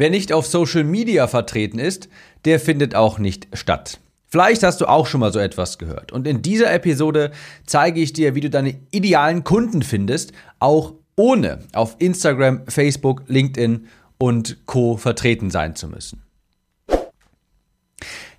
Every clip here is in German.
Wer nicht auf Social Media vertreten ist, der findet auch nicht statt. Vielleicht hast du auch schon mal so etwas gehört. Und in dieser Episode zeige ich dir, wie du deine idealen Kunden findest, auch ohne auf Instagram, Facebook, LinkedIn und Co vertreten sein zu müssen.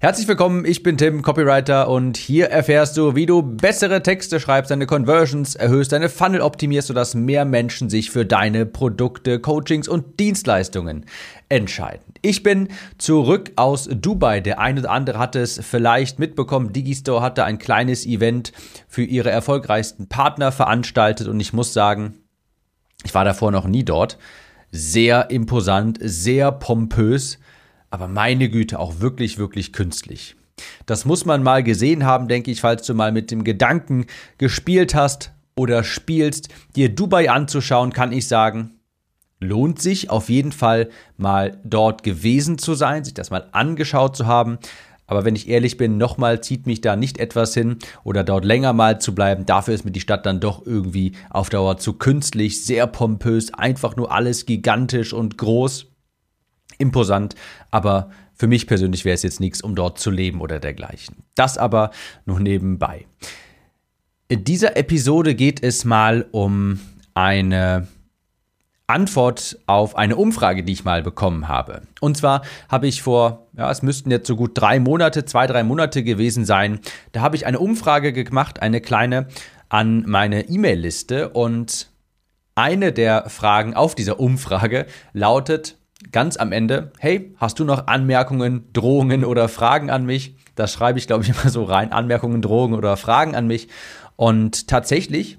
Herzlich willkommen, ich bin Tim, Copywriter und hier erfährst du, wie du bessere Texte schreibst, deine Conversions erhöhst, deine Funnel optimierst, sodass mehr Menschen sich für deine Produkte, Coachings und Dienstleistungen entscheiden. Ich bin zurück aus Dubai. Der eine oder andere hatte es vielleicht mitbekommen. Digistore hatte ein kleines Event für ihre erfolgreichsten Partner veranstaltet und ich muss sagen, ich war davor noch nie dort. Sehr imposant, sehr pompös aber meine Güte, auch wirklich, wirklich künstlich. Das muss man mal gesehen haben, denke ich, falls du mal mit dem Gedanken gespielt hast oder spielst, dir Dubai anzuschauen, kann ich sagen, lohnt sich auf jeden Fall mal dort gewesen zu sein, sich das mal angeschaut zu haben. Aber wenn ich ehrlich bin, nochmal zieht mich da nicht etwas hin oder dort länger mal zu bleiben. Dafür ist mir die Stadt dann doch irgendwie auf Dauer zu künstlich, sehr pompös, einfach nur alles gigantisch und groß imposant, aber für mich persönlich wäre es jetzt nichts, um dort zu leben oder dergleichen. Das aber nur nebenbei. In dieser Episode geht es mal um eine Antwort auf eine Umfrage, die ich mal bekommen habe. Und zwar habe ich vor, ja, es müssten jetzt so gut drei Monate, zwei, drei Monate gewesen sein, da habe ich eine Umfrage gemacht, eine kleine, an meine E-Mail-Liste und eine der Fragen auf dieser Umfrage lautet, ganz am Ende, hey, hast du noch Anmerkungen, Drohungen oder Fragen an mich? Das schreibe ich, glaube ich, immer so rein. Anmerkungen, Drohungen oder Fragen an mich. Und tatsächlich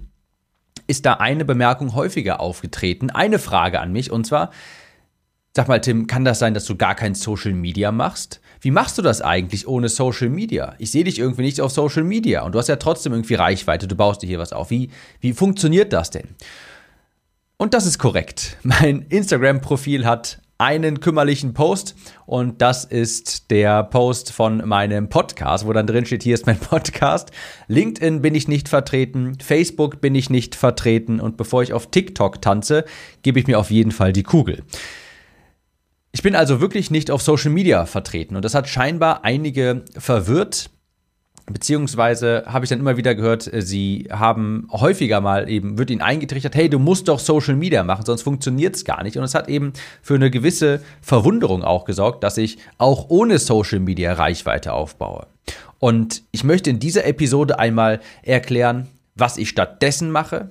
ist da eine Bemerkung häufiger aufgetreten, eine Frage an mich. Und zwar, sag mal, Tim, kann das sein, dass du gar kein Social Media machst? Wie machst du das eigentlich ohne Social Media? Ich sehe dich irgendwie nicht auf Social Media und du hast ja trotzdem irgendwie Reichweite, du baust dir hier was auf. Wie, wie funktioniert das denn? Und das ist korrekt. Mein Instagram-Profil hat einen kümmerlichen Post und das ist der Post von meinem Podcast, wo dann drin steht, hier ist mein Podcast. LinkedIn bin ich nicht vertreten, Facebook bin ich nicht vertreten und bevor ich auf TikTok tanze, gebe ich mir auf jeden Fall die Kugel. Ich bin also wirklich nicht auf Social Media vertreten und das hat scheinbar einige verwirrt. Beziehungsweise habe ich dann immer wieder gehört, äh, sie haben häufiger mal eben, wird ihnen eingetrichtert, hey, du musst doch Social Media machen, sonst funktioniert es gar nicht. Und es hat eben für eine gewisse Verwunderung auch gesorgt, dass ich auch ohne Social Media Reichweite aufbaue. Und ich möchte in dieser Episode einmal erklären, was ich stattdessen mache,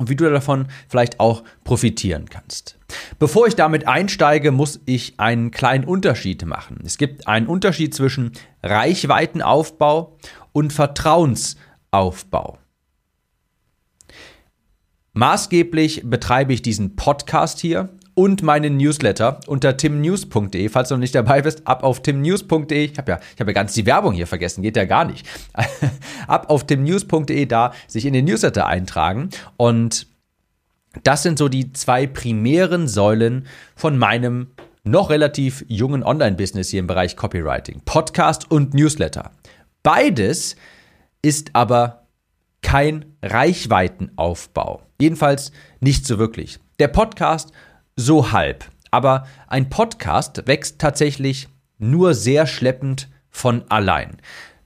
und wie du davon vielleicht auch profitieren kannst. Bevor ich damit einsteige, muss ich einen kleinen Unterschied machen. Es gibt einen Unterschied zwischen Reichweitenaufbau und Vertrauensaufbau. Maßgeblich betreibe ich diesen Podcast hier und meinen Newsletter unter timnews.de. Falls du noch nicht dabei bist, ab auf timnews.de. Ich habe ja, habe ja ganz die Werbung hier vergessen, geht ja gar nicht. ab auf timnews.de da sich in den Newsletter eintragen und das sind so die zwei primären Säulen von meinem noch relativ jungen Online-Business hier im Bereich Copywriting. Podcast und Newsletter. Beides ist aber kein Reichweitenaufbau. Jedenfalls nicht so wirklich. Der Podcast so halb. Aber ein Podcast wächst tatsächlich nur sehr schleppend von allein.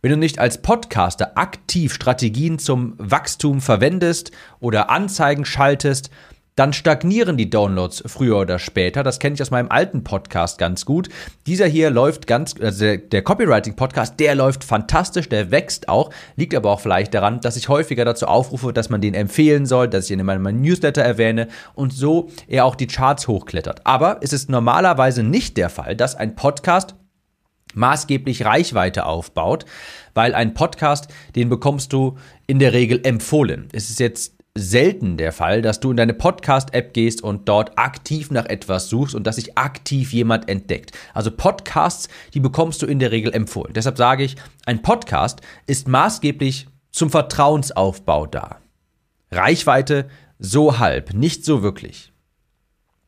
Wenn du nicht als Podcaster aktiv Strategien zum Wachstum verwendest oder Anzeigen schaltest, dann stagnieren die Downloads früher oder später. Das kenne ich aus meinem alten Podcast ganz gut. Dieser hier läuft ganz, also der, der Copywriting-Podcast, der läuft fantastisch, der wächst auch, liegt aber auch vielleicht daran, dass ich häufiger dazu aufrufe, dass man den empfehlen soll, dass ich ihn in meinem Newsletter erwähne und so er auch die Charts hochklettert. Aber es ist normalerweise nicht der Fall, dass ein Podcast maßgeblich Reichweite aufbaut, weil ein Podcast, den bekommst du in der Regel empfohlen. Es ist jetzt selten der Fall, dass du in deine Podcast-App gehst und dort aktiv nach etwas suchst und dass sich aktiv jemand entdeckt. Also Podcasts, die bekommst du in der Regel empfohlen. Deshalb sage ich, ein Podcast ist maßgeblich zum Vertrauensaufbau da. Reichweite so halb, nicht so wirklich.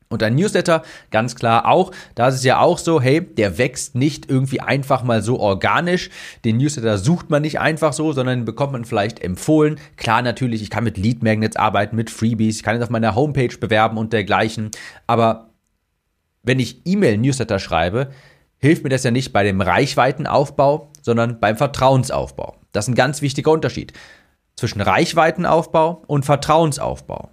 Und ein Newsletter, ganz klar auch, da ist es ja auch so, hey, der wächst nicht irgendwie einfach mal so organisch. Den Newsletter sucht man nicht einfach so, sondern bekommt man vielleicht empfohlen. Klar, natürlich, ich kann mit Lead Magnets arbeiten, mit Freebies, ich kann es auf meiner Homepage bewerben und dergleichen. Aber wenn ich E-Mail-Newsletter schreibe, hilft mir das ja nicht bei dem Reichweitenaufbau, sondern beim Vertrauensaufbau. Das ist ein ganz wichtiger Unterschied zwischen Reichweitenaufbau und Vertrauensaufbau.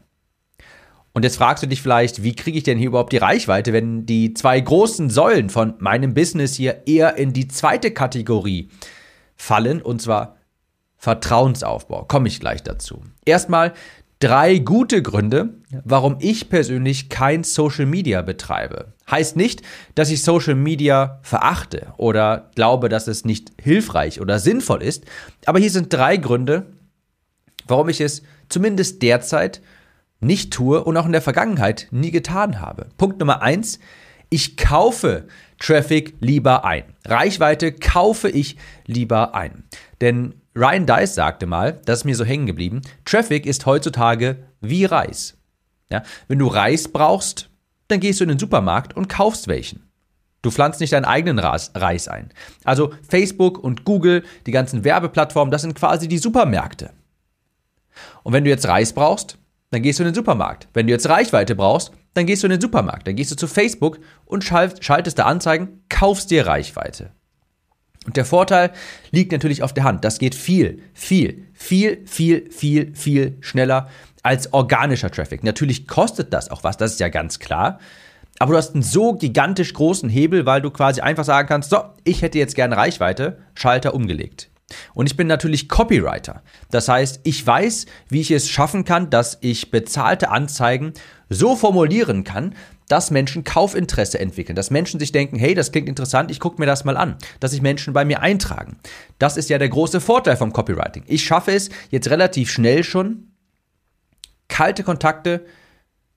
Und jetzt fragst du dich vielleicht, wie kriege ich denn hier überhaupt die Reichweite, wenn die zwei großen Säulen von meinem Business hier eher in die zweite Kategorie fallen, und zwar Vertrauensaufbau. Komme ich gleich dazu. Erstmal drei gute Gründe, warum ich persönlich kein Social Media betreibe. Heißt nicht, dass ich Social Media verachte oder glaube, dass es nicht hilfreich oder sinnvoll ist, aber hier sind drei Gründe, warum ich es zumindest derzeit nicht tue und auch in der Vergangenheit nie getan habe. Punkt Nummer eins, ich kaufe Traffic lieber ein. Reichweite kaufe ich lieber ein. Denn Ryan Dice sagte mal, das ist mir so hängen geblieben, Traffic ist heutzutage wie Reis. Ja, wenn du Reis brauchst, dann gehst du in den Supermarkt und kaufst welchen. Du pflanzt nicht deinen eigenen Reis ein. Also Facebook und Google, die ganzen Werbeplattformen, das sind quasi die Supermärkte. Und wenn du jetzt Reis brauchst, dann gehst du in den Supermarkt. Wenn du jetzt Reichweite brauchst, dann gehst du in den Supermarkt. Dann gehst du zu Facebook und schaltest da Anzeigen, kaufst dir Reichweite. Und der Vorteil liegt natürlich auf der Hand. Das geht viel, viel, viel, viel, viel, viel schneller als organischer Traffic. Natürlich kostet das auch was, das ist ja ganz klar. Aber du hast einen so gigantisch großen Hebel, weil du quasi einfach sagen kannst, so, ich hätte jetzt gerne Reichweite, Schalter umgelegt. Und ich bin natürlich Copywriter. Das heißt, ich weiß, wie ich es schaffen kann, dass ich bezahlte Anzeigen so formulieren kann, dass Menschen Kaufinteresse entwickeln, dass Menschen sich denken, hey, das klingt interessant, ich gucke mir das mal an, dass sich Menschen bei mir eintragen. Das ist ja der große Vorteil vom Copywriting. Ich schaffe es jetzt relativ schnell schon, kalte Kontakte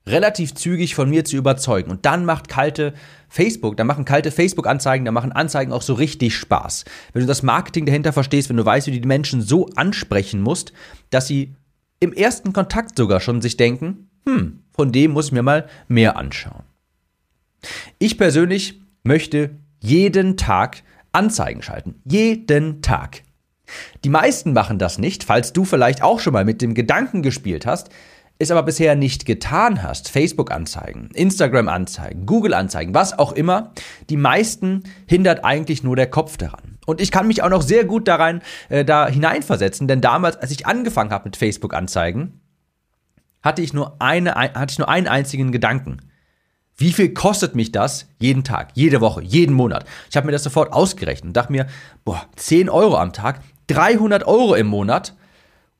relativ zügig von mir zu überzeugen. Und dann macht kalte Facebook, dann machen kalte Facebook-Anzeigen, dann machen Anzeigen auch so richtig Spaß. Wenn du das Marketing dahinter verstehst, wenn du weißt, wie du die Menschen so ansprechen musst, dass sie im ersten Kontakt sogar schon sich denken, hm, von dem muss ich mir mal mehr anschauen. Ich persönlich möchte jeden Tag Anzeigen schalten. Jeden Tag. Die meisten machen das nicht, falls du vielleicht auch schon mal mit dem Gedanken gespielt hast, es aber bisher nicht getan hast, Facebook-Anzeigen, Instagram-Anzeigen, Google-Anzeigen, was auch immer, die meisten hindert eigentlich nur der Kopf daran. Und ich kann mich auch noch sehr gut daran äh, da hineinversetzen, denn damals, als ich angefangen habe mit Facebook-Anzeigen, hatte ich nur eine, hatte ich nur einen einzigen Gedanken. Wie viel kostet mich das jeden Tag, jede Woche, jeden Monat? Ich habe mir das sofort ausgerechnet und dachte mir, boah, 10 Euro am Tag, 300 Euro im Monat.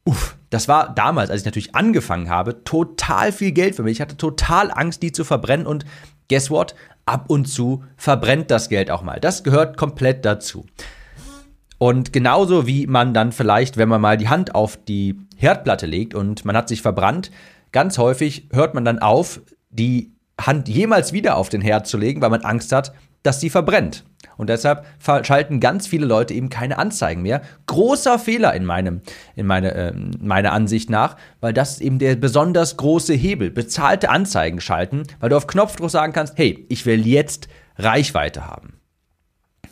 Uff, das war damals, als ich natürlich angefangen habe, total viel Geld für mich. Ich hatte total Angst, die zu verbrennen und guess what? Ab und zu verbrennt das Geld auch mal. Das gehört komplett dazu. Und genauso wie man dann vielleicht, wenn man mal die Hand auf die Herdplatte legt und man hat sich verbrannt, ganz häufig hört man dann auf, die Hand jemals wieder auf den Herd zu legen, weil man Angst hat, dass sie verbrennt. Und deshalb schalten ganz viele Leute eben keine Anzeigen mehr. Großer Fehler in, meinem, in meine, äh, meiner Ansicht nach, weil das eben der besonders große Hebel. Bezahlte Anzeigen schalten, weil du auf Knopfdruck sagen kannst, hey, ich will jetzt Reichweite haben.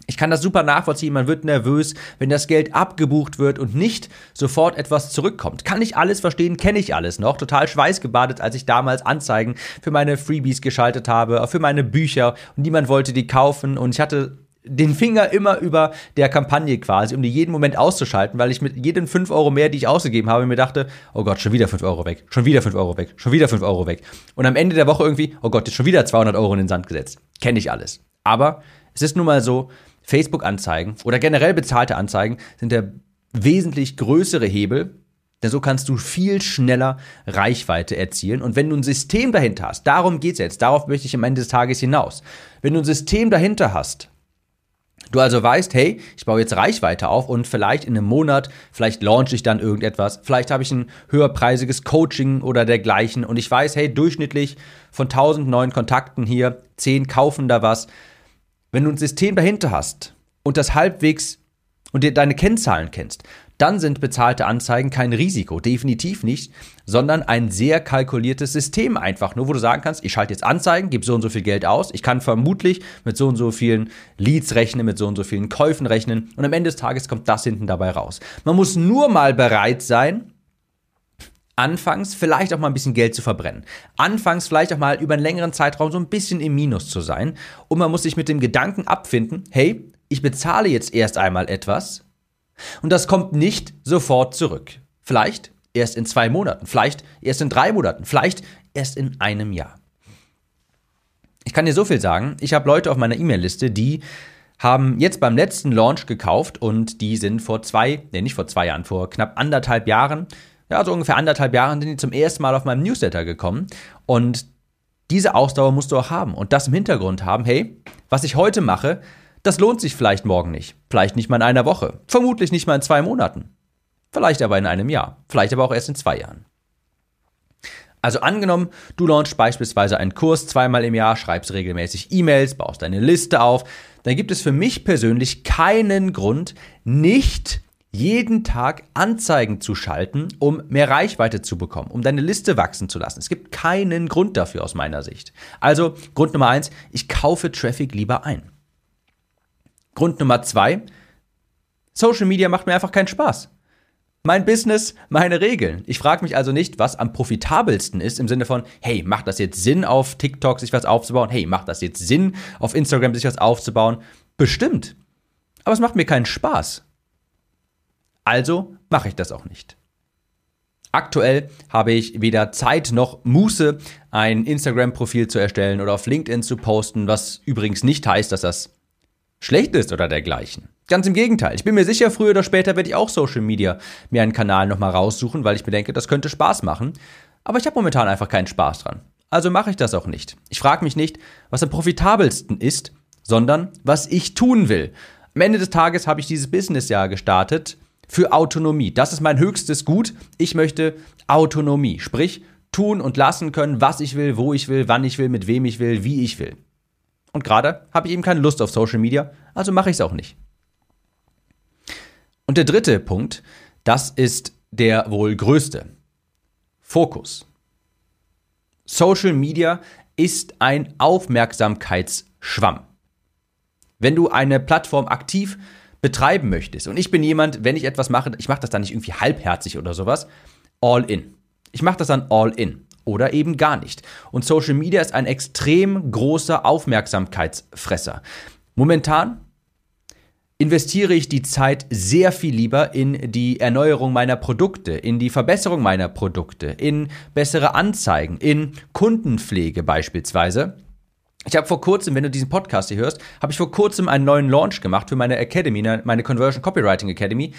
Ich kann das super nachvollziehen, man wird nervös, wenn das Geld abgebucht wird und nicht sofort etwas zurückkommt. Kann ich alles verstehen, kenne ich alles noch. Total schweißgebadet, als ich damals Anzeigen für meine Freebies geschaltet habe, für meine Bücher und niemand wollte die kaufen und ich hatte den Finger immer über der Kampagne quasi, um die jeden Moment auszuschalten, weil ich mit jedem 5 Euro mehr, die ich ausgegeben habe, mir dachte, oh Gott, schon wieder 5 Euro weg, schon wieder 5 Euro weg, schon wieder 5 Euro weg. Und am Ende der Woche irgendwie, oh Gott, jetzt schon wieder 200 Euro in den Sand gesetzt. Kenne ich alles. Aber es ist nun mal so, Facebook-Anzeigen oder generell bezahlte Anzeigen sind der wesentlich größere Hebel, denn so kannst du viel schneller Reichweite erzielen. Und wenn du ein System dahinter hast, darum geht es jetzt, darauf möchte ich am Ende des Tages hinaus. Wenn du ein System dahinter hast, du also weißt, hey, ich baue jetzt Reichweite auf und vielleicht in einem Monat, vielleicht launche ich dann irgendetwas, vielleicht habe ich ein höherpreisiges Coaching oder dergleichen und ich weiß, hey, durchschnittlich von 1000 neuen Kontakten hier, 10 kaufen da was, wenn du ein System dahinter hast und das halbwegs und dir deine Kennzahlen kennst, dann sind bezahlte Anzeigen kein Risiko, definitiv nicht, sondern ein sehr kalkuliertes System einfach nur, wo du sagen kannst, ich schalte jetzt Anzeigen, gebe so und so viel Geld aus, ich kann vermutlich mit so und so vielen Leads rechnen, mit so und so vielen Käufen rechnen und am Ende des Tages kommt das hinten dabei raus. Man muss nur mal bereit sein, Anfangs vielleicht auch mal ein bisschen Geld zu verbrennen. Anfangs vielleicht auch mal über einen längeren Zeitraum so ein bisschen im Minus zu sein. Und man muss sich mit dem Gedanken abfinden, hey, ich bezahle jetzt erst einmal etwas und das kommt nicht sofort zurück. Vielleicht erst in zwei Monaten, vielleicht erst in drei Monaten, vielleicht erst in einem Jahr. Ich kann dir so viel sagen, ich habe Leute auf meiner E-Mail-Liste, die haben jetzt beim letzten Launch gekauft und die sind vor zwei, nee, nicht vor zwei Jahren, vor knapp anderthalb Jahren, ja, so ungefähr anderthalb Jahren sind die zum ersten Mal auf meinem Newsletter gekommen. Und diese Ausdauer musst du auch haben und das im Hintergrund haben, hey, was ich heute mache, das lohnt sich vielleicht morgen nicht, vielleicht nicht mal in einer Woche, vermutlich nicht mal in zwei Monaten, vielleicht aber in einem Jahr, vielleicht aber auch erst in zwei Jahren. Also angenommen, du launchst beispielsweise einen Kurs zweimal im Jahr, schreibst regelmäßig E-Mails, baust deine Liste auf, dann gibt es für mich persönlich keinen Grund, nicht jeden Tag Anzeigen zu schalten, um mehr Reichweite zu bekommen, um deine Liste wachsen zu lassen. Es gibt keinen Grund dafür aus meiner Sicht. Also Grund Nummer eins, ich kaufe Traffic lieber ein. Grund Nummer zwei, Social Media macht mir einfach keinen Spaß. Mein Business, meine Regeln. Ich frage mich also nicht, was am profitabelsten ist, im Sinne von, hey, macht das jetzt Sinn, auf TikTok sich was aufzubauen? Hey, macht das jetzt Sinn, auf Instagram sich was aufzubauen? Bestimmt. Aber es macht mir keinen Spaß. Also mache ich das auch nicht. Aktuell habe ich weder Zeit noch Muße, ein Instagram-Profil zu erstellen oder auf LinkedIn zu posten, was übrigens nicht heißt, dass das schlecht ist oder dergleichen. Ganz im Gegenteil. Ich bin mir sicher, früher oder später werde ich auch Social Media mir einen Kanal nochmal raussuchen, weil ich mir denke, das könnte Spaß machen. Aber ich habe momentan einfach keinen Spaß dran. Also mache ich das auch nicht. Ich frage mich nicht, was am profitabelsten ist, sondern was ich tun will. Am Ende des Tages habe ich dieses Businessjahr gestartet für Autonomie. Das ist mein höchstes Gut. Ich möchte Autonomie, sprich tun und lassen können, was ich will, wo ich will, wann ich will, mit wem ich will, wie ich will. Und gerade habe ich eben keine Lust auf Social Media, also mache ich es auch nicht. Und der dritte Punkt, das ist der wohl größte. Fokus. Social Media ist ein Aufmerksamkeitsschwamm. Wenn du eine Plattform aktiv betreiben möchtest, und ich bin jemand, wenn ich etwas mache, ich mache das dann nicht irgendwie halbherzig oder sowas, all in. Ich mache das dann all in oder eben gar nicht. Und Social Media ist ein extrem großer Aufmerksamkeitsfresser. Momentan investiere ich die Zeit sehr viel lieber in die Erneuerung meiner Produkte, in die Verbesserung meiner Produkte, in bessere Anzeigen, in Kundenpflege beispielsweise. Ich habe vor kurzem, wenn du diesen Podcast hier hörst, habe ich vor kurzem einen neuen Launch gemacht für meine Academy, meine Conversion Copywriting Academy.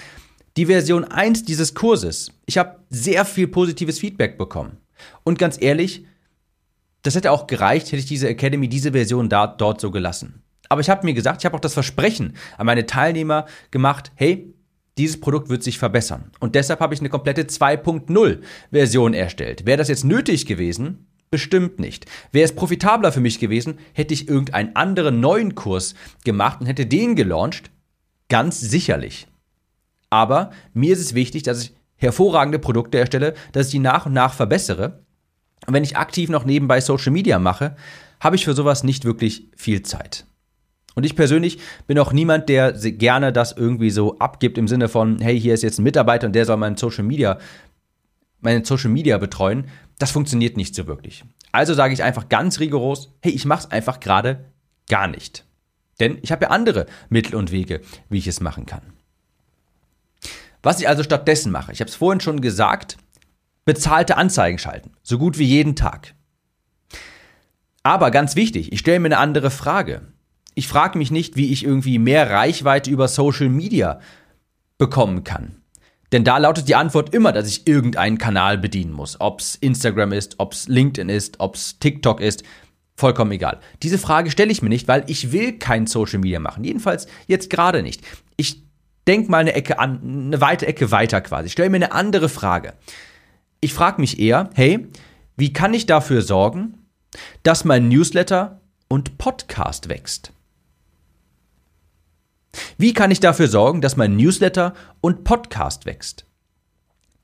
Die Version 1 dieses Kurses. Ich habe sehr viel positives Feedback bekommen. Und ganz ehrlich, das hätte auch gereicht, hätte ich diese Academy, diese Version da, dort so gelassen. Aber ich habe mir gesagt, ich habe auch das Versprechen an meine Teilnehmer gemacht, hey, dieses Produkt wird sich verbessern. Und deshalb habe ich eine komplette 2.0 Version erstellt. Wäre das jetzt nötig gewesen? Bestimmt nicht. Wäre es profitabler für mich gewesen, hätte ich irgendeinen anderen neuen Kurs gemacht und hätte den gelauncht? Ganz sicherlich. Aber mir ist es wichtig, dass ich hervorragende Produkte erstelle, dass ich die nach und nach verbessere. Und wenn ich aktiv noch nebenbei Social Media mache, habe ich für sowas nicht wirklich viel Zeit. Und ich persönlich bin auch niemand, der gerne das irgendwie so abgibt im Sinne von, hey, hier ist jetzt ein Mitarbeiter und der soll mein Social Media, meine Social Media betreuen. Das funktioniert nicht so wirklich. Also sage ich einfach ganz rigoros, hey, ich mache es einfach gerade gar nicht. Denn ich habe ja andere Mittel und Wege, wie ich es machen kann. Was ich also stattdessen mache, ich habe es vorhin schon gesagt, bezahlte Anzeigen schalten, so gut wie jeden Tag. Aber ganz wichtig, ich stelle mir eine andere Frage ich frage mich nicht, wie ich irgendwie mehr Reichweite über Social Media bekommen kann. Denn da lautet die Antwort immer, dass ich irgendeinen Kanal bedienen muss. Ob es Instagram ist, ob es LinkedIn ist, ob es TikTok ist, vollkommen egal. Diese Frage stelle ich mir nicht, weil ich will kein Social Media machen. Jedenfalls jetzt gerade nicht. Ich denke mal eine Ecke an, eine weite Ecke weiter quasi. Ich stelle mir eine andere Frage. Ich frage mich eher, hey, wie kann ich dafür sorgen, dass mein Newsletter und Podcast wächst? Wie kann ich dafür sorgen, dass mein Newsletter und Podcast wächst?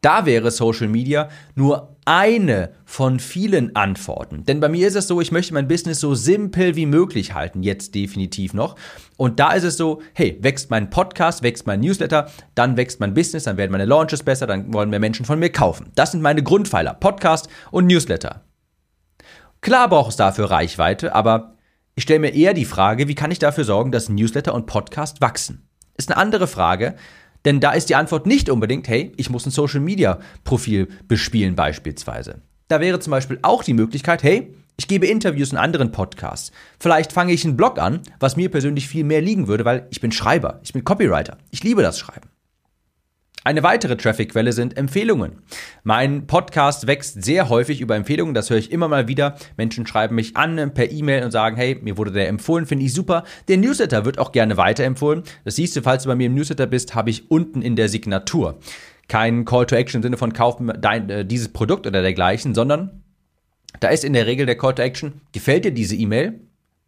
Da wäre Social Media nur eine von vielen Antworten. Denn bei mir ist es so, ich möchte mein Business so simpel wie möglich halten, jetzt definitiv noch. Und da ist es so, hey, wächst mein Podcast, wächst mein Newsletter, dann wächst mein Business, dann werden meine Launches besser, dann wollen mehr Menschen von mir kaufen. Das sind meine Grundpfeiler, Podcast und Newsletter. Klar braucht es dafür Reichweite, aber ich stelle mir eher die Frage, wie kann ich dafür sorgen, dass Newsletter und Podcast wachsen? Ist eine andere Frage, denn da ist die Antwort nicht unbedingt, hey, ich muss ein Social Media Profil bespielen beispielsweise. Da wäre zum Beispiel auch die Möglichkeit, hey, ich gebe Interviews in anderen Podcasts. Vielleicht fange ich einen Blog an, was mir persönlich viel mehr liegen würde, weil ich bin Schreiber, ich bin Copywriter. Ich liebe das Schreiben. Eine weitere Traffic-Quelle sind Empfehlungen. Mein Podcast wächst sehr häufig über Empfehlungen, das höre ich immer mal wieder. Menschen schreiben mich an per E-Mail und sagen, hey, mir wurde der empfohlen, finde ich super. Der Newsletter wird auch gerne weiterempfohlen. Das siehst du, falls du bei mir im Newsletter bist, habe ich unten in der Signatur kein Call to Action im Sinne von kaufen dein, äh, dieses Produkt oder dergleichen, sondern da ist in der Regel der Call to Action, gefällt dir diese E-Mail?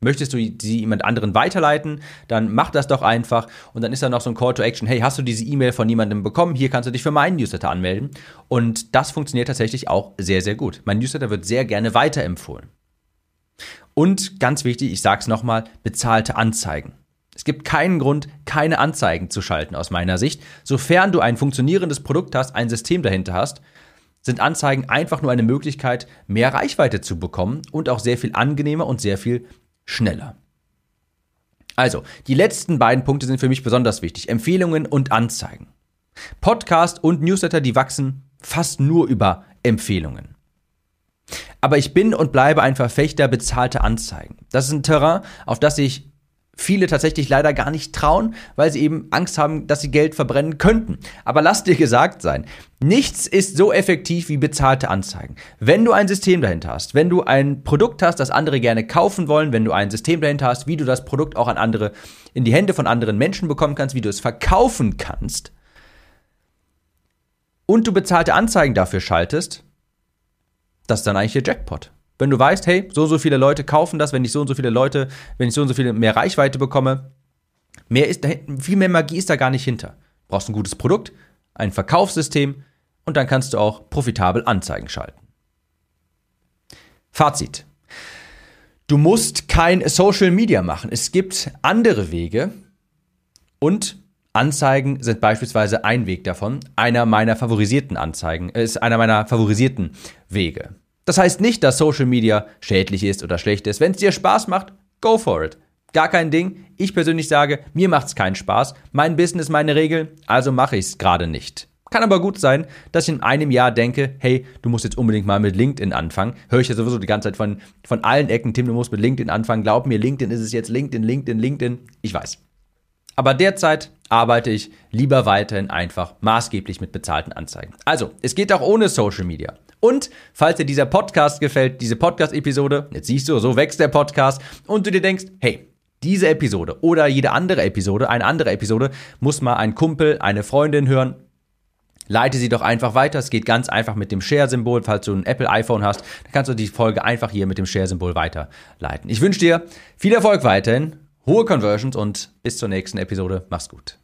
Möchtest du sie jemand anderen weiterleiten, dann mach das doch einfach. Und dann ist da noch so ein Call to Action, hey, hast du diese E-Mail von jemandem bekommen? Hier kannst du dich für meinen Newsletter anmelden. Und das funktioniert tatsächlich auch sehr, sehr gut. Mein Newsletter wird sehr gerne weiterempfohlen. Und ganz wichtig, ich sage es nochmal, bezahlte Anzeigen. Es gibt keinen Grund, keine Anzeigen zu schalten aus meiner Sicht. Sofern du ein funktionierendes Produkt hast, ein System dahinter hast, sind Anzeigen einfach nur eine Möglichkeit, mehr Reichweite zu bekommen und auch sehr viel angenehmer und sehr viel schneller. Also, die letzten beiden Punkte sind für mich besonders wichtig. Empfehlungen und Anzeigen. Podcast und Newsletter, die wachsen fast nur über Empfehlungen. Aber ich bin und bleibe ein Verfechter bezahlter Anzeigen. Das ist ein Terrain, auf das ich viele tatsächlich leider gar nicht trauen, weil sie eben Angst haben, dass sie Geld verbrennen könnten. Aber lass dir gesagt sein, nichts ist so effektiv wie bezahlte Anzeigen. Wenn du ein System dahinter hast, wenn du ein Produkt hast, das andere gerne kaufen wollen, wenn du ein System dahinter hast, wie du das Produkt auch an andere in die Hände von anderen Menschen bekommen kannst, wie du es verkaufen kannst und du bezahlte Anzeigen dafür schaltest, das ist dann eigentlich der Jackpot. Wenn du weißt, hey, so so viele Leute kaufen das, wenn ich so und so viele Leute, wenn ich so und so viele mehr Reichweite bekomme, mehr ist viel mehr Magie ist da gar nicht hinter. Du brauchst ein gutes Produkt, ein Verkaufssystem und dann kannst du auch profitabel Anzeigen schalten. Fazit. Du musst kein Social Media machen. Es gibt andere Wege und Anzeigen sind beispielsweise ein Weg davon. Einer meiner favorisierten Anzeigen ist einer meiner favorisierten Wege. Das heißt nicht, dass Social Media schädlich ist oder schlecht ist. Wenn es dir Spaß macht, go for it. Gar kein Ding. Ich persönlich sage, mir macht es keinen Spaß. Mein Business, meine Regel, also mache ich es gerade nicht. Kann aber gut sein, dass ich in einem Jahr denke, hey, du musst jetzt unbedingt mal mit LinkedIn anfangen. Höre ich ja sowieso die ganze Zeit von, von allen Ecken, Tim, du musst mit LinkedIn anfangen. Glaub mir, LinkedIn ist es jetzt LinkedIn, LinkedIn, LinkedIn. Ich weiß. Aber derzeit arbeite ich lieber weiterhin einfach maßgeblich mit bezahlten Anzeigen. Also, es geht auch ohne Social Media. Und falls dir dieser Podcast gefällt, diese Podcast-Episode, jetzt siehst du, so wächst der Podcast und du dir denkst, hey, diese Episode oder jede andere Episode, eine andere Episode, muss mal ein Kumpel, eine Freundin hören. Leite sie doch einfach weiter. Es geht ganz einfach mit dem Share-Symbol. Falls du ein Apple iPhone hast, dann kannst du die Folge einfach hier mit dem Share-Symbol weiterleiten. Ich wünsche dir viel Erfolg weiterhin, hohe Conversions und bis zur nächsten Episode. Mach's gut.